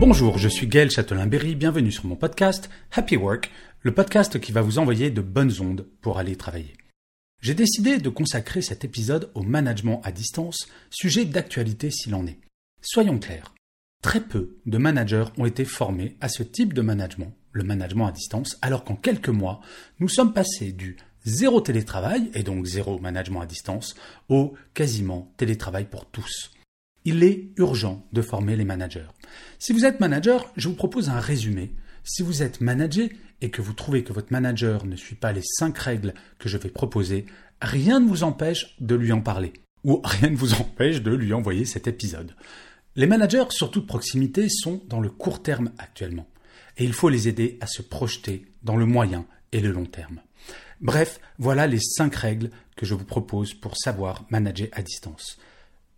Bonjour, je suis Gaël Châtelain-Berry, bienvenue sur mon podcast Happy Work, le podcast qui va vous envoyer de bonnes ondes pour aller travailler. J'ai décidé de consacrer cet épisode au management à distance, sujet d'actualité s'il en est. Soyons clairs, très peu de managers ont été formés à ce type de management, le management à distance, alors qu'en quelques mois, nous sommes passés du zéro télétravail, et donc zéro management à distance, au quasiment télétravail pour tous. Il est urgent de former les managers. Si vous êtes manager, je vous propose un résumé. Si vous êtes managé et que vous trouvez que votre manager ne suit pas les cinq règles que je vais proposer, rien ne vous empêche de lui en parler. Ou rien ne vous empêche de lui envoyer cet épisode. Les managers, surtout de proximité, sont dans le court terme actuellement. Et il faut les aider à se projeter dans le moyen et le long terme. Bref, voilà les cinq règles que je vous propose pour savoir manager à distance.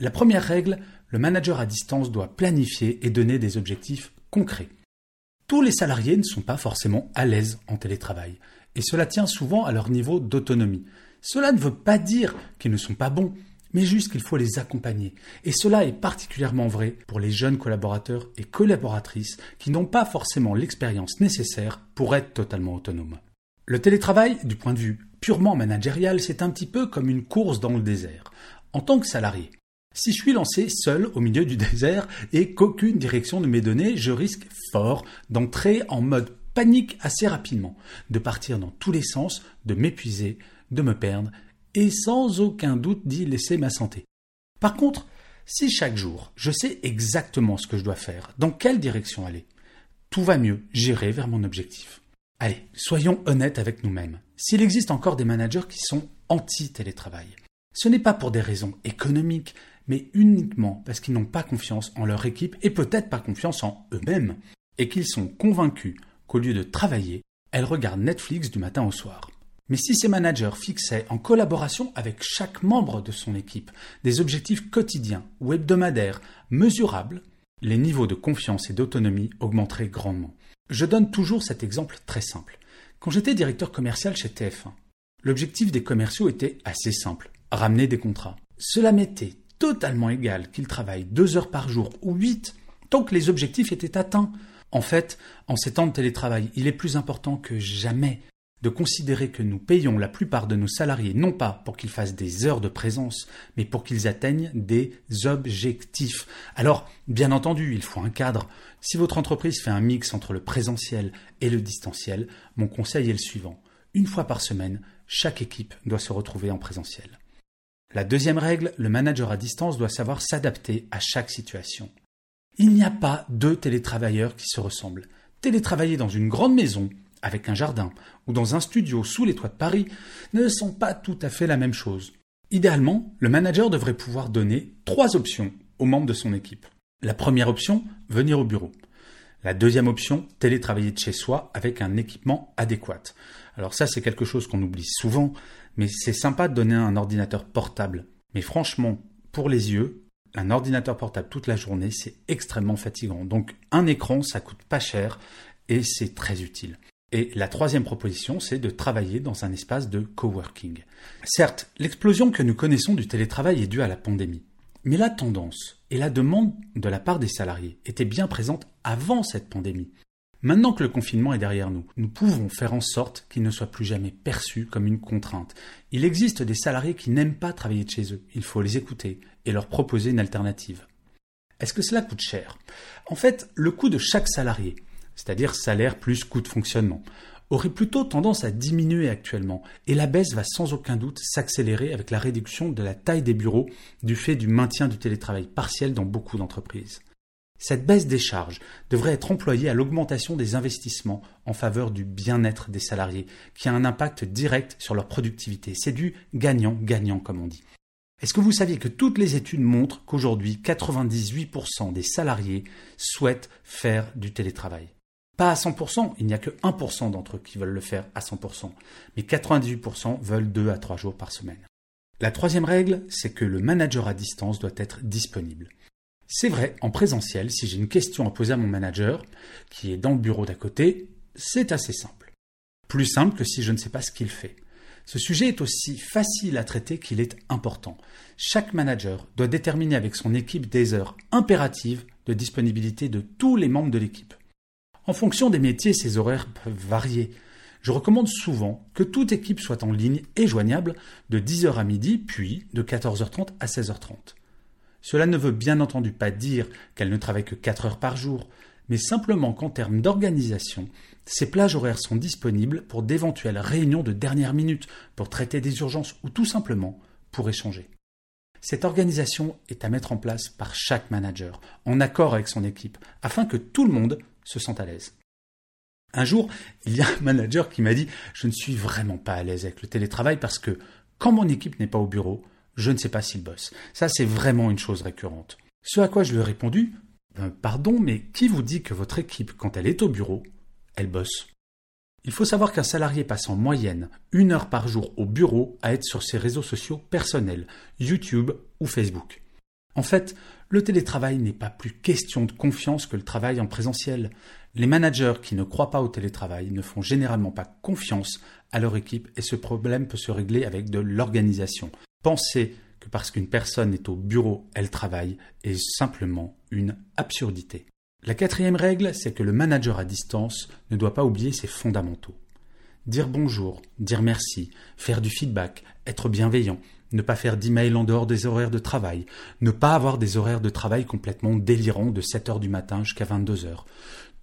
La première règle, le manager à distance doit planifier et donner des objectifs concrets. Tous les salariés ne sont pas forcément à l'aise en télétravail, et cela tient souvent à leur niveau d'autonomie. Cela ne veut pas dire qu'ils ne sont pas bons, mais juste qu'il faut les accompagner. Et cela est particulièrement vrai pour les jeunes collaborateurs et collaboratrices qui n'ont pas forcément l'expérience nécessaire pour être totalement autonomes. Le télétravail, du point de vue purement managérial, c'est un petit peu comme une course dans le désert. En tant que salarié, si je suis lancé seul au milieu du désert et qu'aucune direction ne m'est donnée, je risque fort d'entrer en mode panique assez rapidement, de partir dans tous les sens, de m'épuiser, de me perdre et sans aucun doute d'y laisser ma santé. Par contre, si chaque jour je sais exactement ce que je dois faire, dans quelle direction aller, tout va mieux, j'irai vers mon objectif. Allez, soyons honnêtes avec nous-mêmes. S'il existe encore des managers qui sont anti-télétravail, ce n'est pas pour des raisons économiques, mais uniquement parce qu'ils n'ont pas confiance en leur équipe et peut-être pas confiance en eux-mêmes, et qu'ils sont convaincus qu'au lieu de travailler, elles regardent Netflix du matin au soir. Mais si ces managers fixaient en collaboration avec chaque membre de son équipe des objectifs quotidiens ou hebdomadaires mesurables, les niveaux de confiance et d'autonomie augmenteraient grandement. Je donne toujours cet exemple très simple. Quand j'étais directeur commercial chez TF1, l'objectif des commerciaux était assez simple, ramener des contrats. Cela m'était totalement égal qu'ils travaillent deux heures par jour ou huit, tant que les objectifs étaient atteints. En fait, en ces temps de télétravail, il est plus important que jamais de considérer que nous payons la plupart de nos salariés non pas pour qu'ils fassent des heures de présence, mais pour qu'ils atteignent des objectifs. Alors, bien entendu, il faut un cadre. Si votre entreprise fait un mix entre le présentiel et le distanciel, mon conseil est le suivant. Une fois par semaine, chaque équipe doit se retrouver en présentiel. La deuxième règle, le manager à distance doit savoir s'adapter à chaque situation. Il n'y a pas deux télétravailleurs qui se ressemblent. Télétravailler dans une grande maison, avec un jardin, ou dans un studio sous les toits de Paris, ne sont pas tout à fait la même chose. Idéalement, le manager devrait pouvoir donner trois options aux membres de son équipe. La première option, venir au bureau. La deuxième option, télétravailler de chez soi avec un équipement adéquat. Alors ça, c'est quelque chose qu'on oublie souvent, mais c'est sympa de donner un ordinateur portable. Mais franchement, pour les yeux, un ordinateur portable toute la journée, c'est extrêmement fatigant. Donc un écran, ça coûte pas cher et c'est très utile. Et la troisième proposition, c'est de travailler dans un espace de coworking. Certes, l'explosion que nous connaissons du télétravail est due à la pandémie. Mais la tendance et la demande de la part des salariés étaient bien présentes avant cette pandémie. Maintenant que le confinement est derrière nous, nous pouvons faire en sorte qu'il ne soit plus jamais perçu comme une contrainte. Il existe des salariés qui n'aiment pas travailler de chez eux. Il faut les écouter et leur proposer une alternative. Est-ce que cela coûte cher? En fait, le coût de chaque salarié, c'est-à-dire salaire plus coût de fonctionnement, aurait plutôt tendance à diminuer actuellement, et la baisse va sans aucun doute s'accélérer avec la réduction de la taille des bureaux du fait du maintien du télétravail partiel dans beaucoup d'entreprises. Cette baisse des charges devrait être employée à l'augmentation des investissements en faveur du bien-être des salariés, qui a un impact direct sur leur productivité. C'est du gagnant-gagnant, comme on dit. Est-ce que vous saviez que toutes les études montrent qu'aujourd'hui 98% des salariés souhaitent faire du télétravail? Pas à 100%, il n'y a que 1% d'entre eux qui veulent le faire à 100%, mais 98% veulent 2 à 3 jours par semaine. La troisième règle, c'est que le manager à distance doit être disponible. C'est vrai, en présentiel, si j'ai une question à poser à mon manager, qui est dans le bureau d'à côté, c'est assez simple. Plus simple que si je ne sais pas ce qu'il fait. Ce sujet est aussi facile à traiter qu'il est important. Chaque manager doit déterminer avec son équipe des heures impératives de disponibilité de tous les membres de l'équipe. En fonction des métiers, ces horaires peuvent varier. Je recommande souvent que toute équipe soit en ligne et joignable de 10h à midi, puis de 14h30 à 16h30. Cela ne veut bien entendu pas dire qu'elle ne travaille que 4 heures par jour, mais simplement qu'en termes d'organisation, ces plages horaires sont disponibles pour d'éventuelles réunions de dernière minute, pour traiter des urgences ou tout simplement pour échanger. Cette organisation est à mettre en place par chaque manager, en accord avec son équipe, afin que tout le monde se sente à l'aise. Un jour, il y a un manager qui m'a dit Je ne suis vraiment pas à l'aise avec le télétravail parce que quand mon équipe n'est pas au bureau, je ne sais pas s'il bosse. Ça, c'est vraiment une chose récurrente. Ce à quoi je lui ai répondu, euh, pardon, mais qui vous dit que votre équipe, quand elle est au bureau, elle bosse? Il faut savoir qu'un salarié passe en moyenne une heure par jour au bureau à être sur ses réseaux sociaux personnels, YouTube ou Facebook. En fait, le télétravail n'est pas plus question de confiance que le travail en présentiel. Les managers qui ne croient pas au télétravail ne font généralement pas confiance à leur équipe et ce problème peut se régler avec de l'organisation. Penser que parce qu'une personne est au bureau, elle travaille est simplement une absurdité. La quatrième règle, c'est que le manager à distance ne doit pas oublier ses fondamentaux. Dire bonjour, dire merci, faire du feedback, être bienveillant, ne pas faire d'emails en dehors des horaires de travail, ne pas avoir des horaires de travail complètement délirants de 7 heures du matin jusqu'à 22 heures.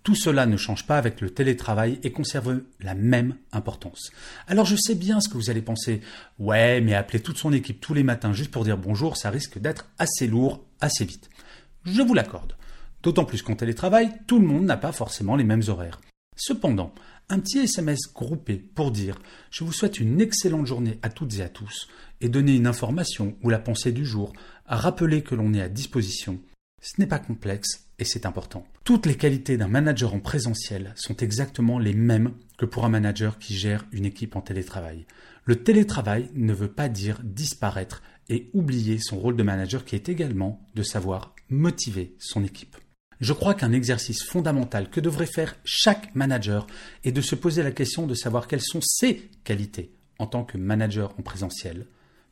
Tout cela ne change pas avec le télétravail et conserve la même importance. Alors je sais bien ce que vous allez penser. Ouais, mais appeler toute son équipe tous les matins juste pour dire bonjour, ça risque d'être assez lourd, assez vite. Je vous l'accorde. D'autant plus qu'en télétravail, tout le monde n'a pas forcément les mêmes horaires. Cependant, un petit SMS groupé pour dire je vous souhaite une excellente journée à toutes et à tous et donner une information ou la pensée du jour, rappeler que l'on est à disposition, ce n'est pas complexe et c'est important. Toutes les qualités d'un manager en présentiel sont exactement les mêmes que pour un manager qui gère une équipe en télétravail. Le télétravail ne veut pas dire disparaître et oublier son rôle de manager qui est également de savoir motiver son équipe. Je crois qu'un exercice fondamental que devrait faire chaque manager est de se poser la question de savoir quelles sont ses qualités en tant que manager en présentiel,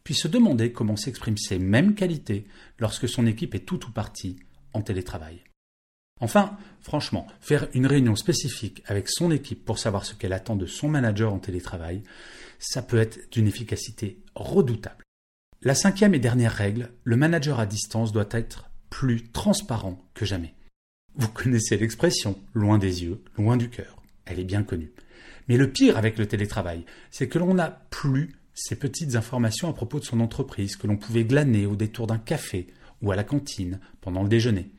puis se demander comment s'expriment ces mêmes qualités lorsque son équipe est tout ou partie en télétravail. Enfin, franchement, faire une réunion spécifique avec son équipe pour savoir ce qu'elle attend de son manager en télétravail, ça peut être d'une efficacité redoutable. La cinquième et dernière règle, le manager à distance doit être plus transparent que jamais. Vous connaissez l'expression loin des yeux, loin du cœur. Elle est bien connue. Mais le pire avec le télétravail, c'est que l'on n'a plus ces petites informations à propos de son entreprise que l'on pouvait glaner au détour d'un café ou à la cantine pendant le déjeuner.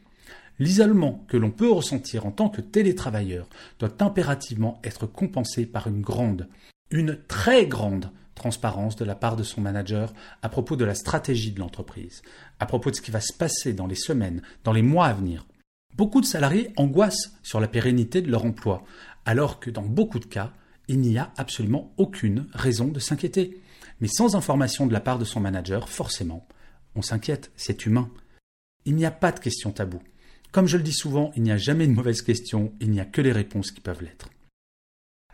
L'isolement que l'on peut ressentir en tant que télétravailleur doit impérativement être compensé par une grande, une très grande transparence de la part de son manager à propos de la stratégie de l'entreprise, à propos de ce qui va se passer dans les semaines, dans les mois à venir. Beaucoup de salariés angoissent sur la pérennité de leur emploi, alors que dans beaucoup de cas, il n'y a absolument aucune raison de s'inquiéter. Mais sans information de la part de son manager, forcément, on s'inquiète, c'est humain. Il n'y a pas de questions taboues. Comme je le dis souvent, il n'y a jamais de mauvaises questions, il n'y a que les réponses qui peuvent l'être.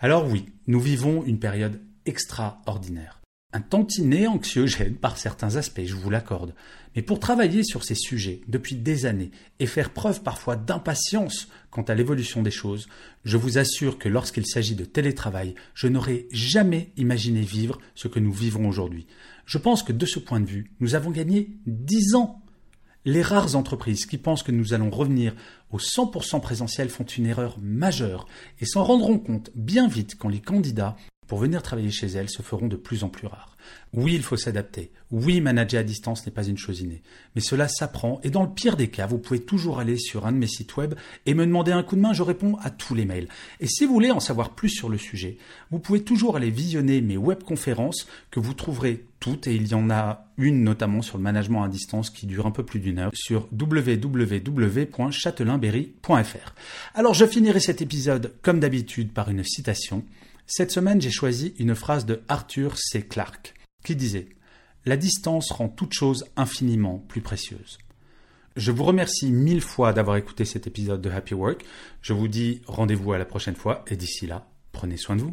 Alors oui, nous vivons une période extraordinaire. Un tantinet anxiogène par certains aspects, je vous l'accorde. Mais pour travailler sur ces sujets depuis des années et faire preuve parfois d'impatience quant à l'évolution des choses, je vous assure que lorsqu'il s'agit de télétravail, je n'aurais jamais imaginé vivre ce que nous vivons aujourd'hui. Je pense que de ce point de vue, nous avons gagné dix ans. Les rares entreprises qui pensent que nous allons revenir au 100% présentiel font une erreur majeure et s'en rendront compte bien vite quand les candidats pour venir travailler chez elle se feront de plus en plus rares. Oui, il faut s'adapter. Oui, manager à distance n'est pas une chose innée. Mais cela s'apprend et dans le pire des cas, vous pouvez toujours aller sur un de mes sites web et me demander un coup de main, je réponds à tous les mails. Et si vous voulez en savoir plus sur le sujet, vous pouvez toujours aller visionner mes webconférences que vous trouverez toutes et il y en a une notamment sur le management à distance qui dure un peu plus d'une heure sur www.châtelainberry.fr. Alors je finirai cet épisode comme d'habitude par une citation. Cette semaine, j'ai choisi une phrase de Arthur C. Clarke qui disait La distance rend toute chose infiniment plus précieuse. Je vous remercie mille fois d'avoir écouté cet épisode de Happy Work. Je vous dis rendez-vous à la prochaine fois et d'ici là, prenez soin de vous.